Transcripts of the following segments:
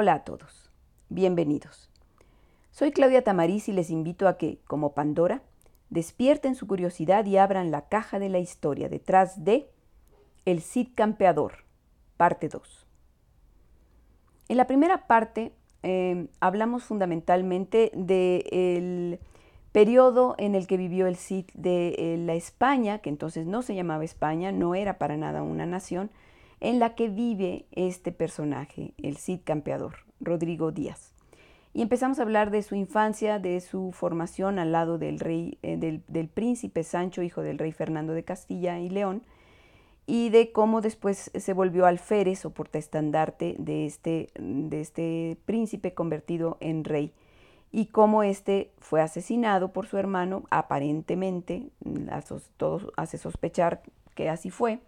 Hola a todos, bienvenidos. Soy Claudia Tamariz y les invito a que, como Pandora, despierten su curiosidad y abran la caja de la historia detrás de El Cid Campeador, parte 2. En la primera parte eh, hablamos fundamentalmente del periodo en el que vivió el Cid de eh, la España, que entonces no se llamaba España, no era para nada una nación, en la que vive este personaje, el Cid campeador, Rodrigo Díaz. Y empezamos a hablar de su infancia, de su formación al lado del, rey, eh, del, príncipe Sancho, hijo del rey Fernando de Castilla y León, y de cómo después se volvió alférez o portaestandarte de este, de este príncipe convertido en rey y cómo éste fue asesinado por su hermano, aparentemente, todo hace sospechar que así fue,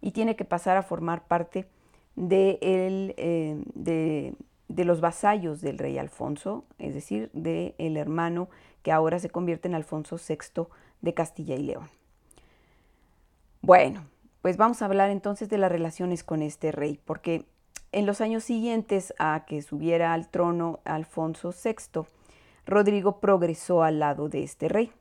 y tiene que pasar a formar parte de, eh, de, los vasallos del rey Alfonso, es decir, del el hermano que ahora se convierte en Alfonso VI de Castilla y León. Bueno, pues vamos a hablar entonces de las relaciones con este rey, porque en los años siguientes a que subiera al trono Alfonso VI, Rodrigo progresó al lado de este rey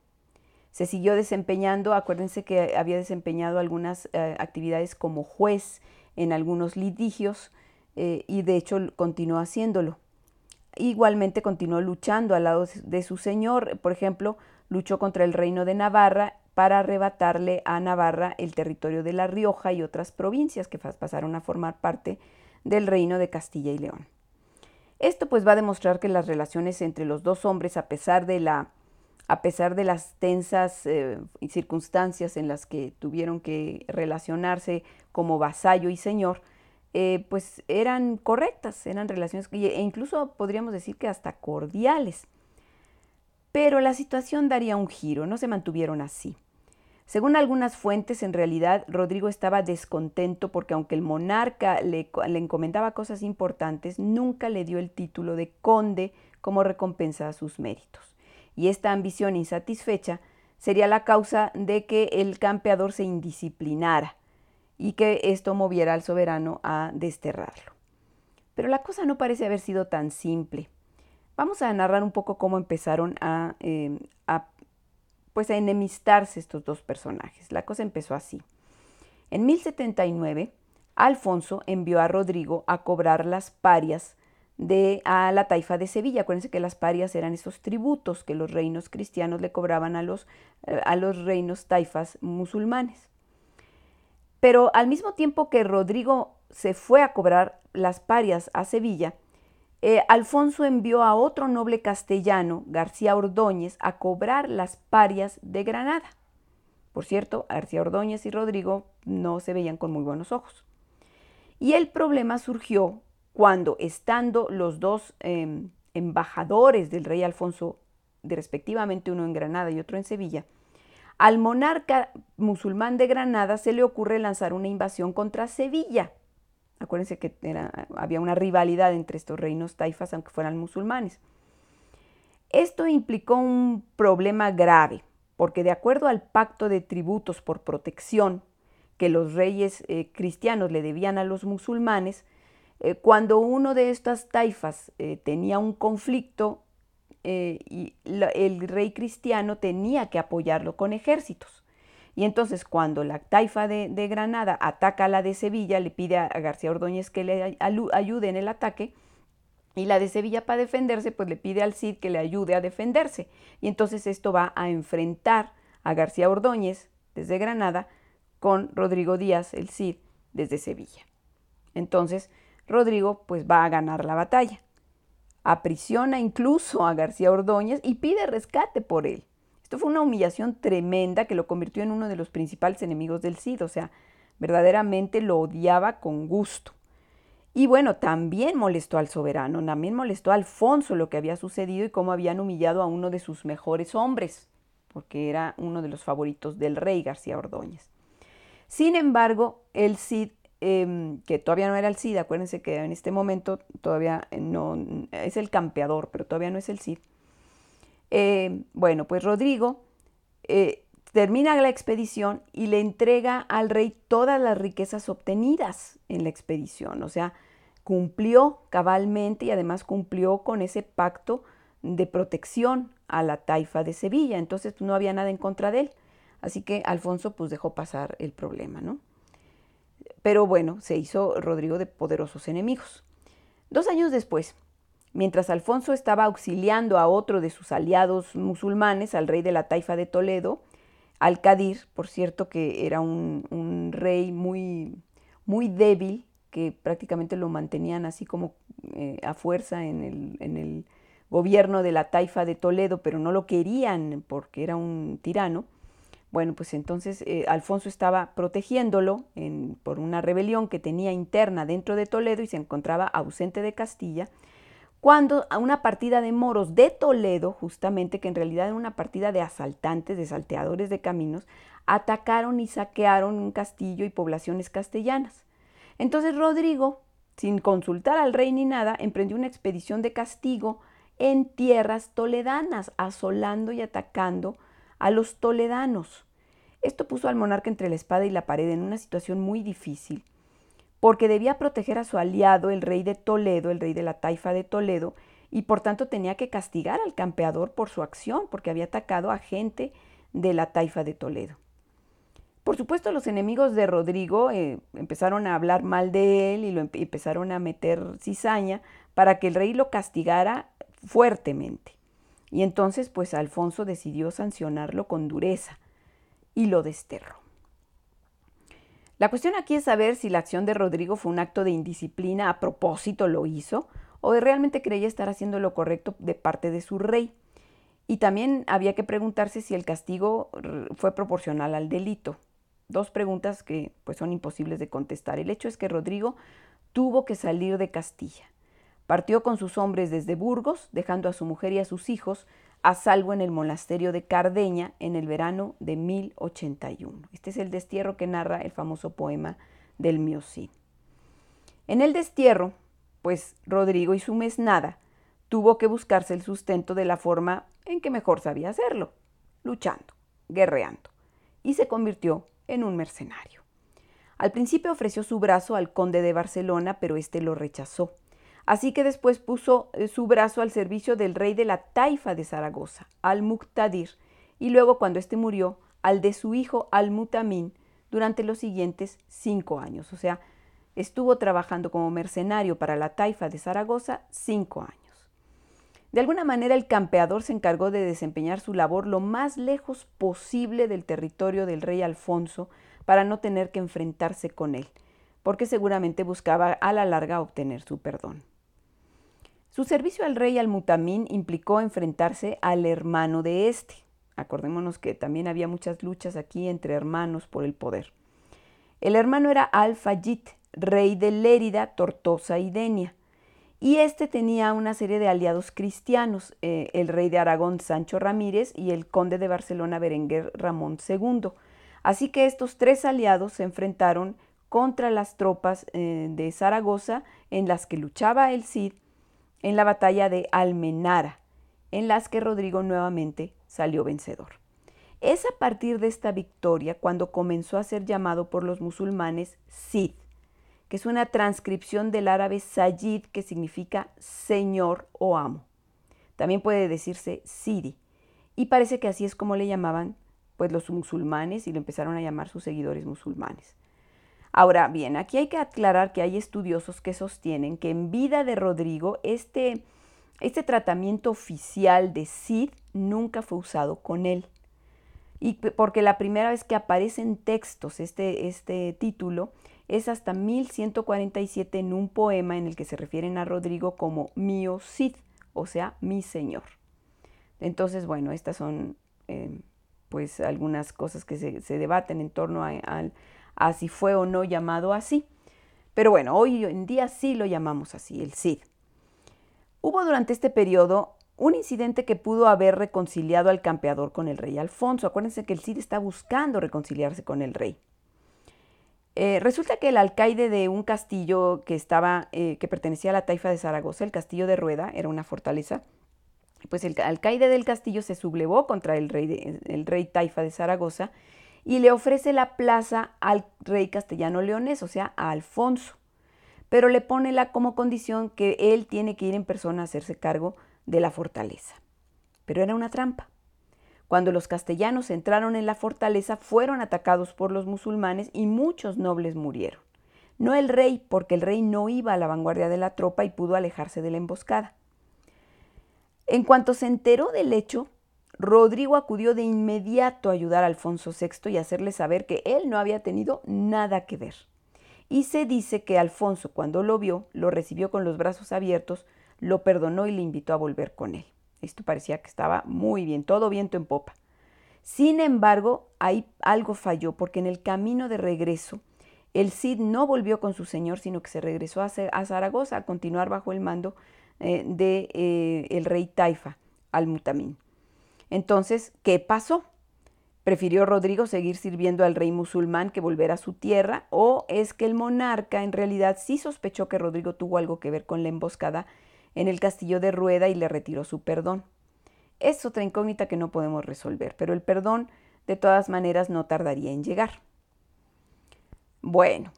se siguió desempeñando, acuérdense que había desempeñado algunas eh, actividades como juez en algunos litigios eh, y de hecho continuó haciéndolo. Igualmente continuó luchando al lado de su señor, por ejemplo, luchó contra el reino de Navarra para arrebatarle a Navarra el territorio de La Rioja y otras provincias que pasaron a formar parte del reino de Castilla y León. Esto pues va a demostrar que las relaciones entre los dos hombres, a pesar de la a pesar de las tensas eh, circunstancias en las que tuvieron que relacionarse como vasallo y señor, eh, pues eran correctas, eran relaciones e incluso podríamos decir que hasta cordiales. Pero la situación daría un giro, no se mantuvieron así. Según algunas fuentes, en realidad Rodrigo estaba descontento porque aunque el monarca le, le encomendaba cosas importantes, nunca le dio el título de conde como recompensa a sus méritos y esta ambición insatisfecha sería la causa de que el campeador se indisciplinara y que esto moviera al soberano a desterrarlo. Pero la cosa no parece haber sido tan simple. Vamos a narrar un poco cómo empezaron a, em, pues a enemistarse estos dos personajes. La cosa empezó así. En 1079, Alfonso envió a Rodrigo a cobrar las parias de a la taifa de Sevilla. Acuérdense que las parias eran esos tributos que los reinos cristianos le cobraban a los, eh, a los reinos taifas musulmanes. Pero al mismo tiempo que Rodrigo se fue a cobrar las parias a Sevilla, eh, Alfonso envió a otro noble castellano, García Ordóñez, a cobrar las parias de Granada. Por cierto, García Ordóñez y Rodrigo no se veían con muy buenos ojos. Y el problema surgió cuando estando los dos em, embajadores del rey Alfonso, de respectivamente uno en Granada y otro en Sevilla, al monarca musulmán de Granada se le ocurre lanzar una invasión contra Sevilla. Acuérdense que había una rivalidad entre estos reinos taifas, aunque fueran musulmanes. Esto implicó un problema grave, porque de acuerdo al pacto de tributos por protección que los reyes eh, cristianos le debían a los musulmanes, eh, cuando uno de estas taifas eh, tenía un conflicto, eh, y el rey cristiano tenía que apoyarlo con ejércitos. Y entonces cuando la taifa de, Granada ataca a la de Sevilla, le pide a, García Ordóñez que le ayude en el ataque, y la de Sevilla para defenderse, pues le pide al Cid que le ayude a defenderse. Y entonces esto va a enfrentar a García Ordóñez desde Granada con Rodrigo Díaz, el Cid, desde Sevilla. Entonces, Rodrigo pues va a ganar la batalla. Aprisiona incluso a García Ordóñez y pide rescate por él. Esto fue una humillación tremenda que lo convirtió en uno de los principales enemigos del Cid, o sea, verdaderamente lo odiaba con gusto. Y bueno, también molestó al soberano, también molestó a Alfonso lo que había sucedido y cómo habían humillado a uno de sus mejores hombres, porque era uno de los favoritos del rey García Ordóñez. Sin embargo, el Cid Em, que todavía no era el Cid, acuérdense que en este momento todavía no es el campeador, pero todavía no es el Cid. Em, bueno, pues Rodrigo eh, termina la expedición y le entrega al rey todas las riquezas obtenidas en la expedición, o sea, cumplió cabalmente y además cumplió con ese pacto de protección a la taifa de Sevilla, entonces pues, no había nada en contra de él. Así que Alfonso pues dejó pasar el problema, ¿no? Pero bueno, se hizo Rodrigo de poderosos enemigos. Dos años después, mientras Alfonso estaba auxiliando a otro de sus aliados musulmanes, al rey de la taifa de Toledo, Al-Qadir, por cierto que era un, rey muy, muy débil, que prácticamente lo mantenían así como eh, a fuerza en el, en el gobierno de la taifa de Toledo, pero no lo querían porque era un tirano. Bueno, pues entonces eh, Alfonso estaba protegiéndolo por una rebelión que tenía interna dentro de Toledo y se encontraba ausente de Castilla, cuando a una partida de moros de Toledo, justamente, que en realidad era una partida de asaltantes, de salteadores de caminos, atacaron y saquearon un castillo y poblaciones castellanas. Entonces Rodrigo, sin consultar al rey ni nada, emprendió una expedición de castigo en tierras toledanas, asolando y atacando a los toledanos. Esto puso al monarca entre la espada y la pared en una situación muy difícil, porque debía proteger a su aliado, el rey de Toledo, el rey de la taifa de Toledo, y por tanto tenía que castigar al campeador por su acción, porque había atacado a gente de la taifa de Toledo. Por supuesto, los enemigos de Rodrigo eh, empezaron a hablar mal de él y lo empezaron a meter cizaña para que el rey lo castigara fuertemente. Y entonces pues Alfonso decidió sancionarlo con dureza y lo desterró. La cuestión aquí es saber si la acción de Rodrigo fue un acto de indisciplina, a propósito lo hizo, o realmente creía estar haciendo lo correcto de parte de su rey. Y también había que preguntarse si el castigo fue proporcional al delito. Dos preguntas que pues son imposibles de contestar. El hecho es que Rodrigo tuvo que salir de Castilla. Partió con sus hombres desde Burgos, dejando a su mujer y a sus hijos a salvo en el monasterio de Cardeña en el verano de 1081. Este es el destierro que narra el famoso poema del Miocid. En el destierro, pues Rodrigo y su mesnada tuvo que buscarse el sustento de la forma en que mejor sabía hacerlo, luchando, guerreando, y se convirtió en un mercenario. Al principio ofreció su brazo al conde de Barcelona, pero éste lo rechazó Así que después puso eh, su brazo al servicio del rey de la taifa de Zaragoza, al-Muqtadir, y luego cuando éste murió, al de su hijo al-Mutamin, durante los siguientes cinco años. O sea, estuvo trabajando como mercenario para la taifa de Zaragoza cinco años. De alguna manera el campeador se encargó de desempeñar su labor lo más lejos posible del territorio del rey Alfonso para no tener que enfrentarse con él, porque seguramente buscaba a la larga obtener su perdón. Su servicio al rey al-Mutamín implicó enfrentarse al hermano de este. Acordémonos que también había muchas luchas aquí entre hermanos por el poder. El hermano era Al-Fayid, rey de Lérida, Tortosa y Denia. Y este tenía una serie de aliados cristianos, eh, el rey de Aragón Sancho Ramírez y el conde de Barcelona Berenguer Ramón II. Así que estos tres aliados se enfrentaron contra las tropas eh, de Zaragoza en las que luchaba el Cid en la batalla de Almenara, en las que Rodrigo nuevamente salió vencedor. Es a partir de esta victoria cuando comenzó a ser llamado por los musulmanes Cid, que es una transcripción del árabe Sayyid, que significa señor o amo. También puede decirse Sidi, y parece que así es como le llamaban pues los musulmanes y lo empezaron a llamar sus seguidores musulmanes. Ahora bien, aquí hay que aclarar que hay estudiosos que sostienen que en vida de Rodrigo este, este tratamiento oficial de Cid nunca fue usado con él. Y porque la primera vez que aparece en textos este, este título es hasta 1147 en un poema en el que se refieren a Rodrigo como mío Cid, o sea, mi señor. Entonces, bueno, estas son eh, pues algunas cosas que se, debaten en torno al así fue o no llamado así. Pero bueno, hoy en día sí lo llamamos así, el Cid. Hubo durante este periodo un incidente que pudo haber reconciliado al campeador con el rey Alfonso. Acuérdense que el Cid está buscando reconciliarse con el rey. Eh, resulta que el alcaide de un castillo que estaba, eh, que pertenecía a la taifa de Zaragoza, el castillo de Rueda, era una fortaleza, pues el alcaide del castillo se sublevó contra el rey, el rey taifa de Zaragoza y le ofrece la plaza al rey castellano leonés, o sea, a Alfonso. pero le pone la, como condición que él tiene que ir en persona a hacerse cargo de la fortaleza. Pero era una trampa. Cuando los castellanos entraron en la fortaleza, fueron atacados por los musulmanes y muchos nobles murieron. No el rey, porque el rey no iba a la vanguardia de la tropa y pudo alejarse de la emboscada. En cuanto se enteró del hecho, Rodrigo acudió de inmediato a ayudar a Alfonso VI y hacerle saber que él no había tenido nada que ver. Y se dice que Alfonso, cuando lo vio, lo recibió con los brazos abiertos, lo perdonó y le invitó a volver con él. Esto parecía que estaba muy bien, todo viento en popa. Sin embargo, ahí algo falló, porque en el camino de regreso, el Cid no volvió con su señor, sino que se regresó a, Zaragoza a continuar bajo el mando del de, eh, rey Taifa, al-Mutamín. Entonces, ¿qué pasó? ¿Prefirió Rodrigo seguir sirviendo al rey musulmán que volver a su tierra? ¿O es que el monarca en realidad sí sospechó que Rodrigo tuvo algo que ver con la emboscada en el castillo de Rueda y le retiró su perdón? Es otra incógnita que no podemos resolver, pero el perdón de todas maneras no tardaría en llegar. Bueno,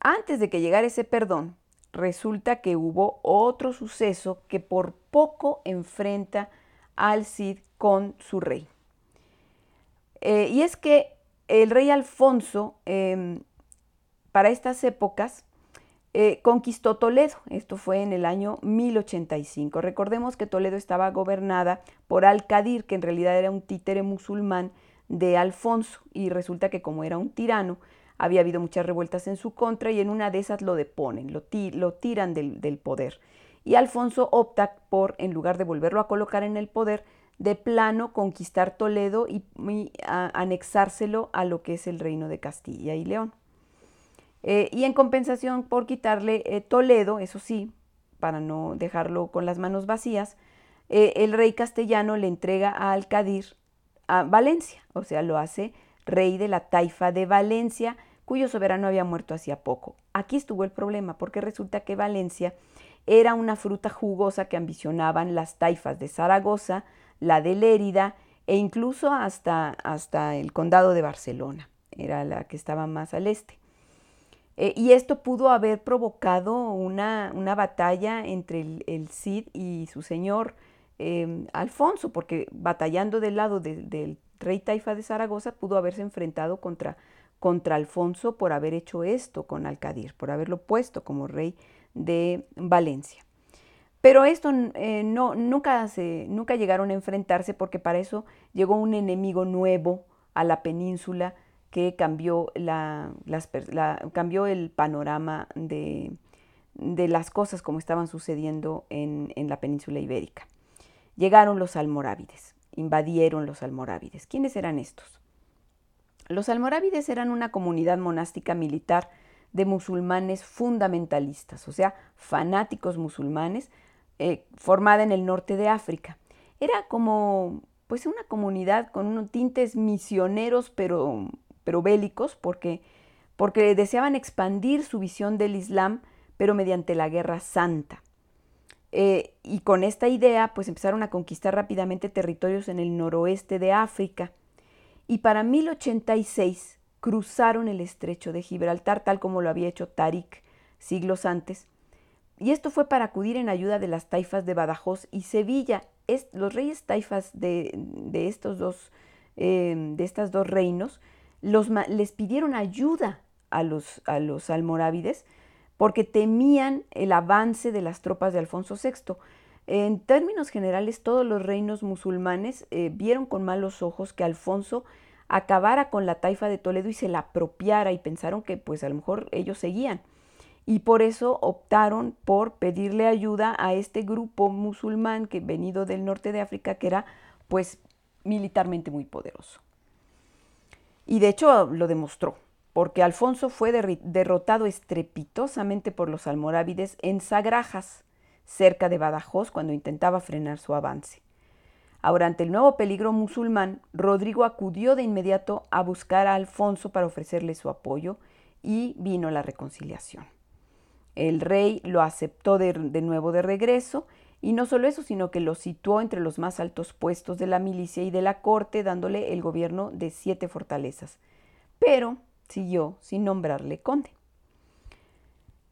antes de que llegara ese perdón, resulta que hubo otro suceso que por poco enfrenta al Cid con su rey. Eh, y es que el rey Alfonso, em, para estas épocas, eh, conquistó Toledo. Esto fue en el año 1085. Recordemos que Toledo estaba gobernada por Al-Qadir, que en realidad era un títere musulmán de Alfonso. Y resulta que como era un tirano, había habido muchas revueltas en su contra y en una de esas lo deponen, lo, tiran del poder y Alfonso opta por, en lugar de volverlo a colocar en el poder, de plano conquistar Toledo y, anexárselo a lo que es el reino de Castilla y León. Eh, y en compensación por quitarle eh, Toledo, eso sí, para no dejarlo con las manos vacías, eh, el rey castellano le entrega a Alcadir a Valencia, o sea, lo hace rey de la taifa de Valencia, cuyo soberano había muerto hacía poco. Aquí estuvo el problema, porque resulta que Valencia era una fruta jugosa que ambicionaban las taifas de Zaragoza, la de Lérida e incluso hasta, hasta el condado de Barcelona, era la que estaba más al este. Eh, y esto pudo haber provocado una, batalla entre el, Cid y su señor em, Alfonso, porque batallando del lado del rey Taifa de Zaragoza pudo haberse enfrentado contra, contra Alfonso por haber hecho esto con Alcadir, por haberlo puesto como rey de Valencia. Pero esto eh, no, nunca, se, nunca llegaron a enfrentarse porque para eso llegó un enemigo nuevo a la península que cambió, la, cambió el panorama de, de, las cosas como estaban sucediendo en, en la península ibérica. Llegaron los almorávides, invadieron los almorávides. ¿Quiénes eran estos? Los almorávides eran una comunidad monástica militar de musulmanes fundamentalistas, o sea, fanáticos musulmanes, eh, formada en el norte de África. Era como pues una comunidad con unos tintes misioneros pero, pero bélicos porque, porque deseaban expandir su visión del Islam pero mediante la guerra santa. Eh, y con esta idea pues empezaron a conquistar rápidamente territorios en el noroeste de África. Y para 1086 cruzaron el estrecho de Gibraltar, tal como lo había hecho Tarik siglos antes. Y esto fue para acudir en ayuda de las taifas de Badajoz y Sevilla. los reyes taifas de, estos dos, em, de dos reinos les pidieron ayuda a los, a los almorávides porque temían el avance de las tropas de Alfonso VI. En términos generales, todos los reinos musulmanes eh, vieron con malos ojos que Alfonso acabara con la taifa de Toledo y se la apropiara y pensaron que pues a lo mejor ellos seguían. Y por eso optaron por pedirle ayuda a este grupo musulmán que venido del norte de África que era pues militarmente muy poderoso. Y de hecho lo demostró, porque Alfonso fue derrotado estrepitosamente por los almorávides en Sagrajas, cerca de Badajoz, cuando intentaba frenar su avance. Ahora, ante el nuevo peligro musulmán, Rodrigo acudió de inmediato a buscar a Alfonso para ofrecerle su apoyo y vino la reconciliación. El rey lo aceptó de, nuevo de regreso y no solo eso, sino que lo situó entre los más altos puestos de la milicia y de la corte, dándole el gobierno de siete fortalezas. Pero siguió sin nombrarle conde.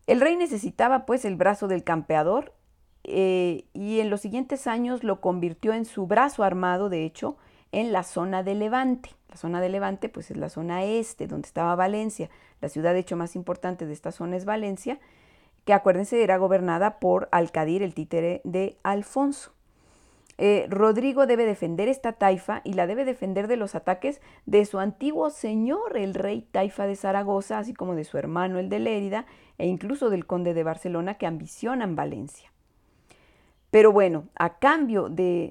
El rey necesitaba pues el brazo del campeador eh, y en los siguientes años lo convirtió en su brazo armado, de hecho, en la zona de Levante. La zona de Levante pues es la zona este, donde estaba Valencia. La ciudad de hecho más importante de esta zona es Valencia, que acuérdense era gobernada por Alcadir, el títere de Alfonso. Eh, Rodrigo debe defender esta taifa y la debe defender de los ataques de su antiguo señor, el rey Taifa de Zaragoza, así como de su hermano, el de Lérida, e incluso del conde de Barcelona, que ambicionan Valencia. Pero bueno, a cambio de,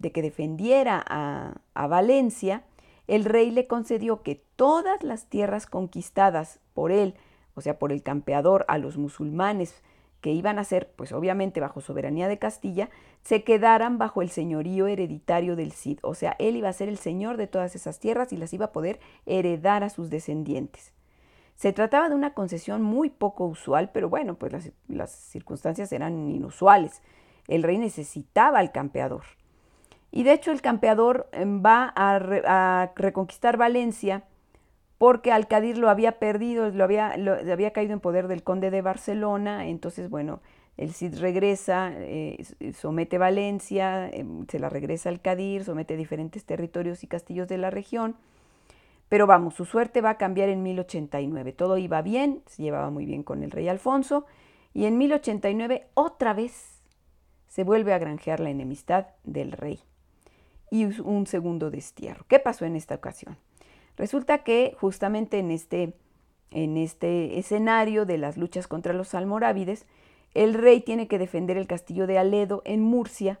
que defendiera a, a Valencia, el rey le concedió que todas las tierras conquistadas por él, o sea, por el campeador a los musulmanes, que iban a ser, pues obviamente bajo soberanía de Castilla, se quedaran bajo el señorío hereditario del Cid. O sea, él iba a ser el señor de todas esas tierras y las iba a poder heredar a sus descendientes. Se trataba de una concesión muy poco usual, pero bueno, pues las, circunstancias eran inusuales. El rey necesitaba al campeador. Y de hecho el campeador em, va a reconquistar Valencia porque Alcadir lo había perdido, lo había, caído en poder del conde de Barcelona, entonces, bueno, el Cid regresa, eh, somete Valencia, em, se la regresa al Alcadir, somete diferentes territorios y castillos de la región, pero vamos, su suerte va a cambiar en 1089, todo iba bien, se llevaba muy bien con el rey Alfonso, y en 1089 otra vez se vuelve a granjear la enemistad del rey y un segundo destierro. ¿Qué pasó en esta ocasión? Resulta que justamente en este, en este escenario de las luchas contra los almorávides, el rey tiene que defender el castillo de Aledo en Murcia,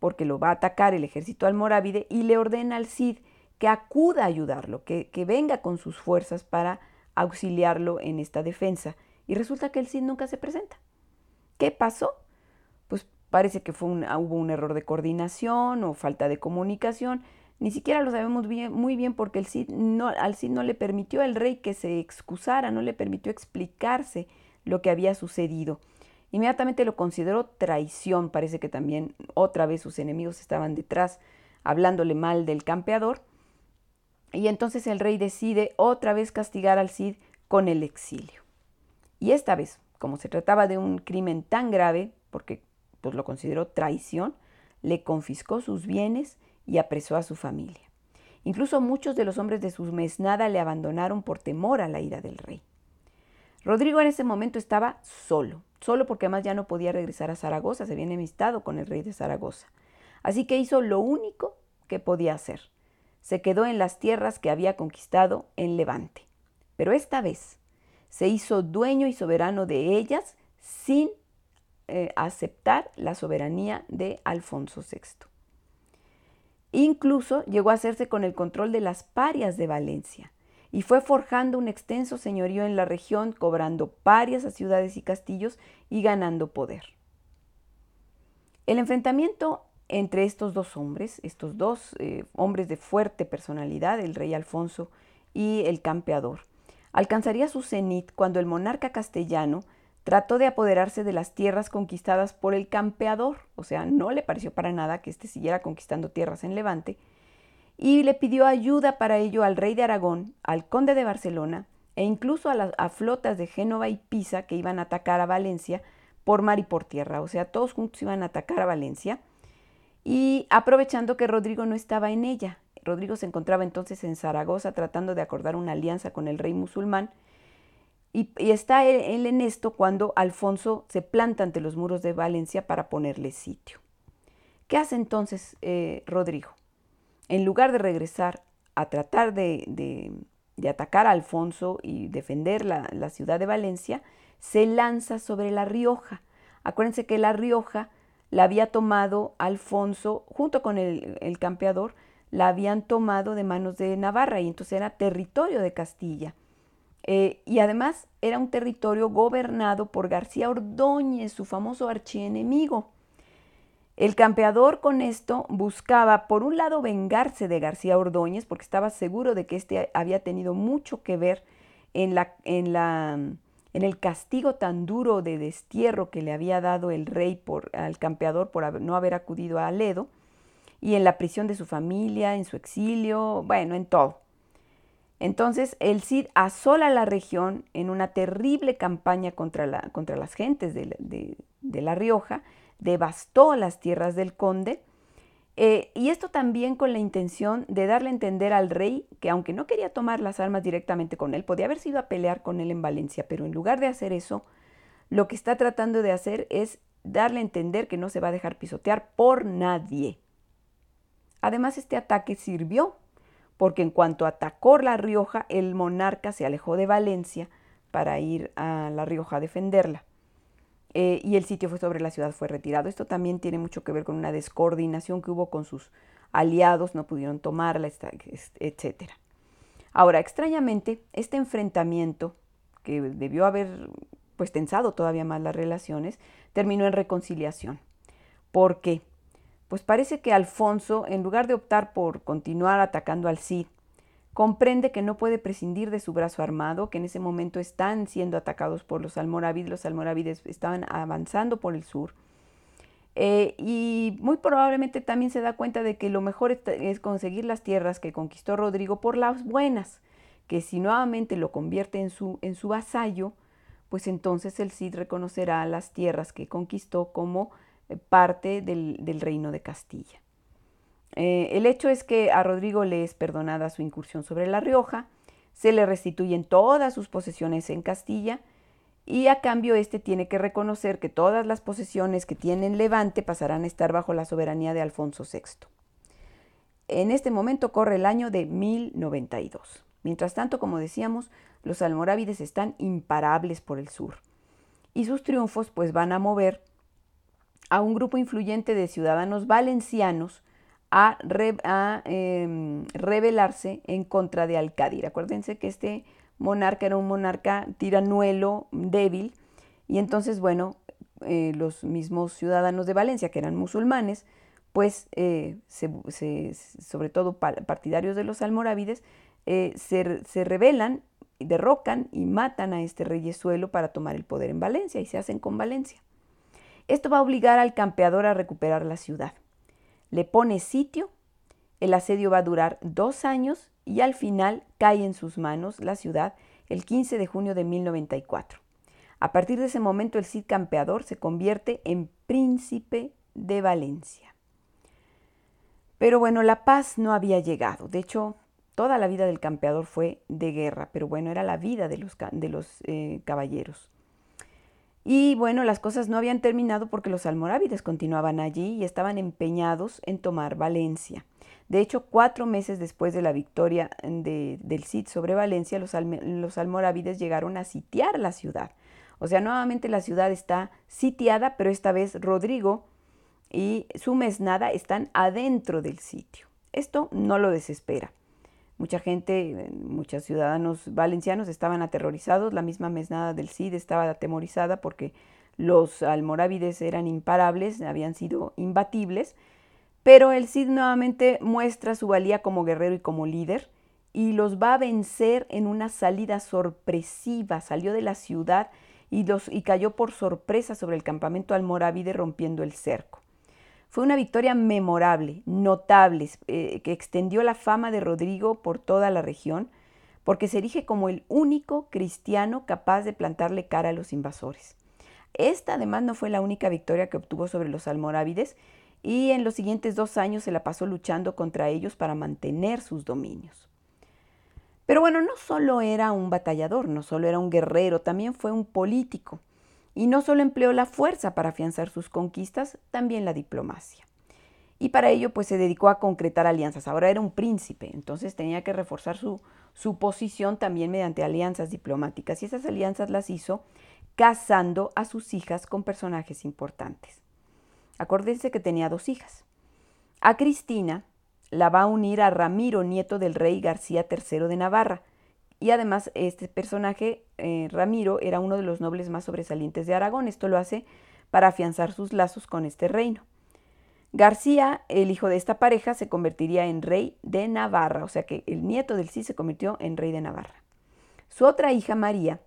porque lo va a atacar el ejército almorávide y le ordena al Cid que acuda a ayudarlo, que, que venga con sus fuerzas para auxiliarlo en esta defensa. Y resulta que el Cid nunca se presenta. ¿Qué pasó? Pues parece que fue hubo un error de coordinación o falta de comunicación ni siquiera lo sabemos muy bien porque el Cid al Cid no le permitió al rey que se excusara, no le permitió explicarse lo que había sucedido. Inmediatamente lo consideró traición, parece que también otra vez sus enemigos estaban detrás hablándole mal del campeador. Y entonces el rey decide otra vez castigar al Cid con el exilio. Y esta vez, como se trataba de un crimen tan grave, porque pues lo consideró traición, le confiscó sus bienes y apresó a su familia. Incluso muchos de los hombres de su mesnada le abandonaron por temor a la ira del rey. Rodrigo en ese momento estaba solo, solo porque además ya no podía regresar a Zaragoza, se había enemistado con el rey de Zaragoza. Así que hizo lo único que podía hacer. Se quedó en las tierras que había conquistado en Levante. Pero esta vez se hizo dueño y soberano de ellas sin eh, aceptar la soberanía de Alfonso VI. Incluso llegó a hacerse con el control de las parias de Valencia y fue forjando un extenso señorío en la región, cobrando parias a ciudades y castillos y ganando poder. El enfrentamiento entre estos dos hombres, estos dos eh, hombres de fuerte personalidad, el rey Alfonso y el campeador, alcanzaría su cenit cuando el monarca castellano trató de apoderarse de las tierras conquistadas por el campeador, o sea, no le pareció para nada que éste siguiera conquistando tierras en Levante, y le pidió ayuda para ello al rey de Aragón, al conde de Barcelona e incluso a flotas de Génova y Pisa que iban a atacar a Valencia por mar y por tierra, o sea, todos juntos iban a atacar a Valencia, y aprovechando que Rodrigo no estaba en ella. Rodrigo se encontraba entonces en Zaragoza tratando de acordar una alianza con el rey musulmán, y, está él, en esto cuando Alfonso se planta ante los muros de Valencia para ponerle sitio. ¿Qué hace entonces eh, Rodrigo? En lugar de regresar a tratar de, atacar a Alfonso y defender la, ciudad de Valencia, se lanza sobre La Rioja. Acuérdense que La Rioja la había tomado Alfonso junto con el, el campeador, la habían tomado de manos de Navarra y entonces era territorio de Castilla. Eh, y además era un territorio gobernado por García Ordóñez, su famoso archienemigo. El campeador con esto buscaba, por un lado, vengarse de García Ordóñez, porque estaba seguro de que éste había tenido mucho que ver en, la, en, el castigo tan duro de destierro que le había dado el rey al campeador por no haber acudido a Aledo, y en la prisión de su familia, en su exilio, bueno, en todo. Entonces el Cid asola la región en una terrible campaña contra, la, contra las gentes de, de, La Rioja, devastó las tierras del conde, eh, y esto también con la intención de darle a entender al rey que aunque no quería tomar las armas directamente con él, podía haber sido a pelear con él en Valencia, pero en lugar de hacer eso, lo que está tratando de hacer es darle a entender que no se va a dejar pisotear por nadie. Además, este ataque sirvió, porque en cuanto atacó La Rioja, el monarca se alejó de Valencia para ir a La Rioja a defenderla. Eh, y el sitio fue sobre la ciudad fue retirado. Esto también tiene mucho que ver con una descoordinación que hubo con sus aliados, no pudieron tomarla, etc. Ahora, extrañamente, este enfrentamiento, que debió haber pues tensado todavía más las relaciones, terminó en reconciliación. ¿Por qué? Pues parece que Alfonso, en lugar de optar por continuar atacando al Cid, comprende que no puede prescindir de su brazo armado, que en ese momento están siendo atacados por los almorávides, los almorávides estaban avanzando por el sur, eh, y muy probablemente también se da cuenta de que lo mejor es conseguir las tierras que conquistó Rodrigo por las buenas, que si nuevamente lo convierte en su, en su vasallo, pues entonces el Cid reconocerá las tierras que conquistó como parte del, reino de Castilla. Eh, el hecho es que a Rodrigo le es perdonada su incursión sobre La Rioja, se le restituyen todas sus posesiones en Castilla y a cambio éste tiene que reconocer que todas las posesiones que tiene en Levante pasarán a estar bajo la soberanía de Alfonso VI. En este momento corre el año de 1092. Mientras tanto, como decíamos, los almorávides están imparables por el sur y sus triunfos pues van a mover a un grupo influyente de ciudadanos valencianos a, em, rebelarse en contra de Alcádir. Acuérdense que este monarca era un monarca tiranuelo, débil, y entonces, bueno, eh, los mismos ciudadanos de Valencia, que eran musulmanes, pues, eh, sobre todo partidarios de los almorávides, eh, se, se rebelan, derrocan y matan a este reyesuelo para tomar el poder en Valencia y se hacen con Valencia. Esto va a obligar al campeador a recuperar la ciudad. Le pone sitio, el asedio va a durar dos años y al final cae en sus manos la ciudad el 15 de junio de 1094. A partir de ese momento el Cid campeador se convierte en príncipe de Valencia. Pero bueno, la paz no había llegado. De hecho, toda la vida del campeador fue de guerra, pero bueno, era la vida de los, de los eh, caballeros. Y bueno, las cosas no habían terminado porque los almorávides continuaban allí y estaban empeñados en tomar Valencia. De hecho, cuatro meses después de la victoria del Cid sobre Valencia, los, los almorávides llegaron a sitiar la ciudad. O sea, nuevamente la ciudad está sitiada, pero esta vez Rodrigo y su mesnada están adentro del sitio. Esto no lo desespera. Mucha gente, muchos ciudadanos valencianos estaban aterrorizados, la misma mesnada del Cid estaba atemorizada porque los almorávides eran imparables, habían sido imbatibles, pero el Cid nuevamente muestra su valía como guerrero y como líder y los va a vencer en una salida sorpresiva. Salió de la ciudad y, y cayó por sorpresa sobre el campamento almorávide rompiendo el cerco. Fue una victoria memorable, notable, eh, que extendió la fama de Rodrigo por toda la región, porque se erige como el único cristiano capaz de plantarle cara a los invasores. Esta además no fue la única victoria que obtuvo sobre los almorávides y en los siguientes dos años se la pasó luchando contra ellos para mantener sus dominios. Pero bueno, no solo era un batallador, no solo era un guerrero, también fue un político. Y no solo empleó la fuerza para afianzar sus conquistas, también la diplomacia. Y para ello pues se dedicó a concretar alianzas. Ahora era un príncipe, entonces tenía que reforzar su, su posición también mediante alianzas diplomáticas. Y esas alianzas las hizo casando a sus hijas con personajes importantes. Acuérdense que tenía dos hijas. A Cristina la va a unir a Ramiro, nieto del rey García III de Navarra, y además este personaje, eh, Ramiro, era uno de los nobles más sobresalientes de Aragón. Esto lo hace para afianzar sus lazos con este reino. García, el hijo de esta pareja, se convertiría en rey de Navarra, o sea que el nieto del sí se convirtió en rey de Navarra. Su otra hija, María,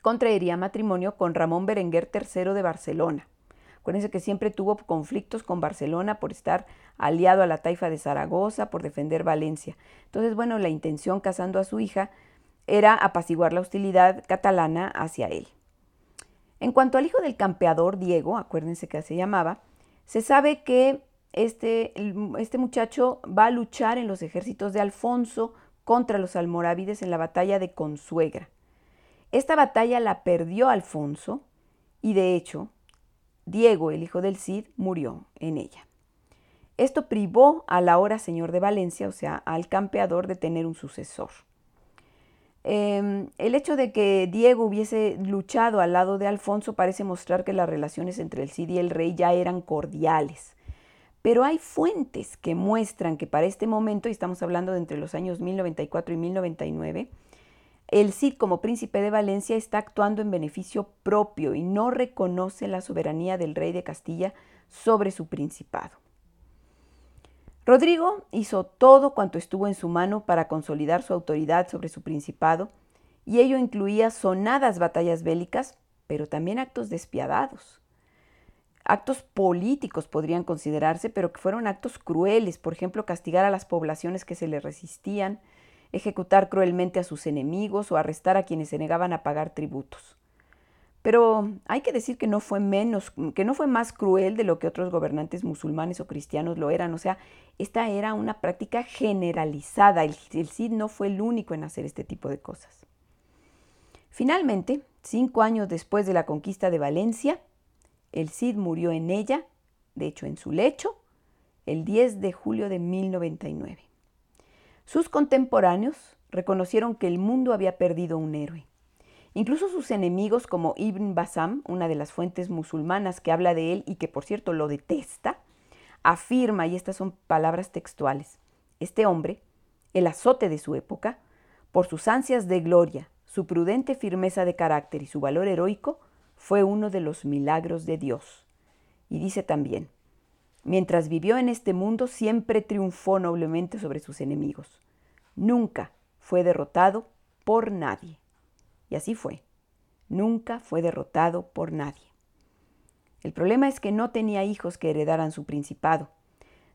contraería matrimonio con Ramón Berenguer III de Barcelona. Acuérdense que siempre tuvo conflictos con Barcelona por estar aliado a la taifa de Zaragoza, por defender Valencia. Entonces, bueno, la intención casando a su hija era apaciguar la hostilidad catalana hacia él. En cuanto al hijo del campeador, Diego, acuérdense que se llamaba, se sabe que este, este muchacho va a luchar en los ejércitos de Alfonso contra los almorávides en la batalla de Consuegra. Esta batalla la perdió Alfonso y de hecho Diego, el hijo del Cid, murió en ella. Esto privó al ahora señor de Valencia, o sea, al campeador, de tener un sucesor. Em, el hecho de que Diego hubiese luchado al lado de Alfonso parece mostrar que las relaciones entre el Cid y el rey ya eran cordiales. Pero hay fuentes que muestran que para este momento, y estamos hablando de entre los años 1094 y 1099, el Cid como príncipe de Valencia está actuando en beneficio propio y no reconoce la soberanía del rey de Castilla sobre su principado. Rodrigo hizo todo cuanto estuvo en su mano para consolidar su autoridad sobre su principado, y ello incluía sonadas batallas bélicas, pero también actos despiadados. Actos políticos podrían considerarse, pero que fueron actos crueles, por ejemplo, castigar a las poblaciones que se le resistían, ejecutar cruelmente a sus enemigos o arrestar a quienes se negaban a pagar tributos. Pero hay que decir que no fue menos, que no fue más cruel de lo que otros gobernantes musulmanes o cristianos lo eran. O sea, esta era una práctica generalizada. El, el Cid no fue el único en hacer este tipo de cosas. Finalmente, cinco años después de la conquista de Valencia, el Cid murió en ella, de hecho en su lecho, el 10 de julio de 1099. Sus contemporáneos reconocieron que el mundo había perdido un héroe. Incluso sus enemigos como Ibn Basam, una de las fuentes musulmanas que habla de él y que por cierto lo detesta, afirma, y estas son palabras textuales, este hombre, el azote de su época, por sus ansias de gloria, su prudente firmeza de carácter y su valor heroico, fue uno de los milagros de Dios. Y dice también, mientras vivió en este mundo siempre triunfó noblemente sobre sus enemigos. Nunca fue derrotado por nadie. Y así fue. Nunca fue derrotado por nadie. El problema es que no tenía hijos que heredaran su principado.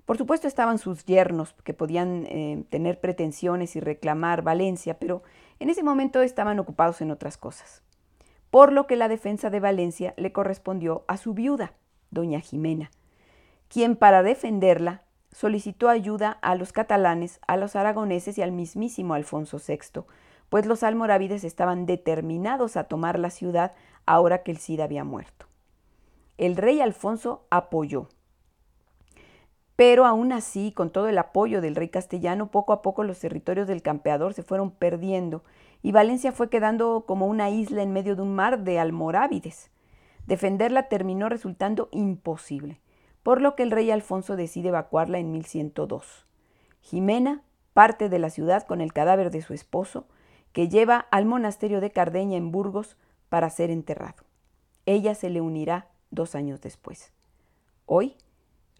Por supuesto estaban sus yernos que podían eh, tener pretensiones y reclamar Valencia, pero en ese momento estaban ocupados en otras cosas. Por lo que la defensa de Valencia le correspondió a su viuda, doña Jimena, quien para defenderla solicitó ayuda a los catalanes, a los aragoneses y al mismísimo Alfonso VI, pues los almorávides estaban determinados a tomar la ciudad ahora que el Cid había muerto. El rey Alfonso apoyó. Pero aún así, con todo el apoyo del rey castellano, poco a poco los territorios del campeador se fueron perdiendo y Valencia fue quedando como una isla en medio de un mar de almorávides. Defenderla terminó resultando imposible, por lo que el rey Alfonso decide evacuarla en 1102. Jimena parte de la ciudad con el cadáver de su esposo que lleva al monasterio de Cardeña en Burgos para ser enterrado. Ella se le unirá dos años después. Hoy,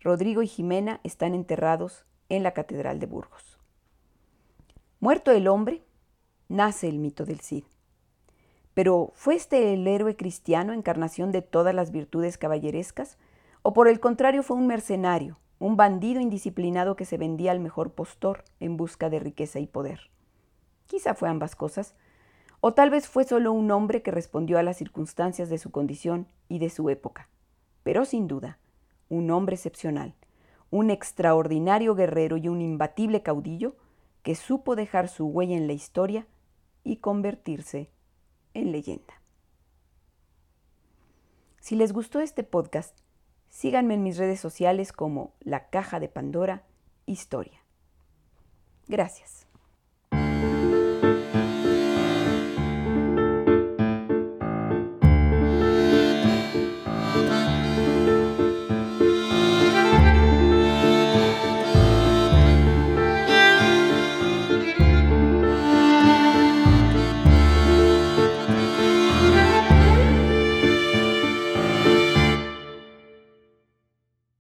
Rodrigo y Jimena están enterrados en la Catedral de Burgos. Muerto el hombre, nace el mito del Cid. Pero ¿fue este el héroe cristiano, encarnación de todas las virtudes caballerescas? ¿O por el contrario fue un mercenario, un bandido indisciplinado que se vendía al mejor postor en busca de riqueza y poder? Quizá fue ambas cosas. O tal vez fue solo un hombre que respondió a las circunstancias de su condición y de su época. Pero sin duda, un hombre excepcional, un extraordinario guerrero y un imbatible caudillo que supo dejar su huella en la historia y convertirse en leyenda. Si les gustó este podcast, síganme en mis redes sociales como La Caja de Pandora Historia. Gracias.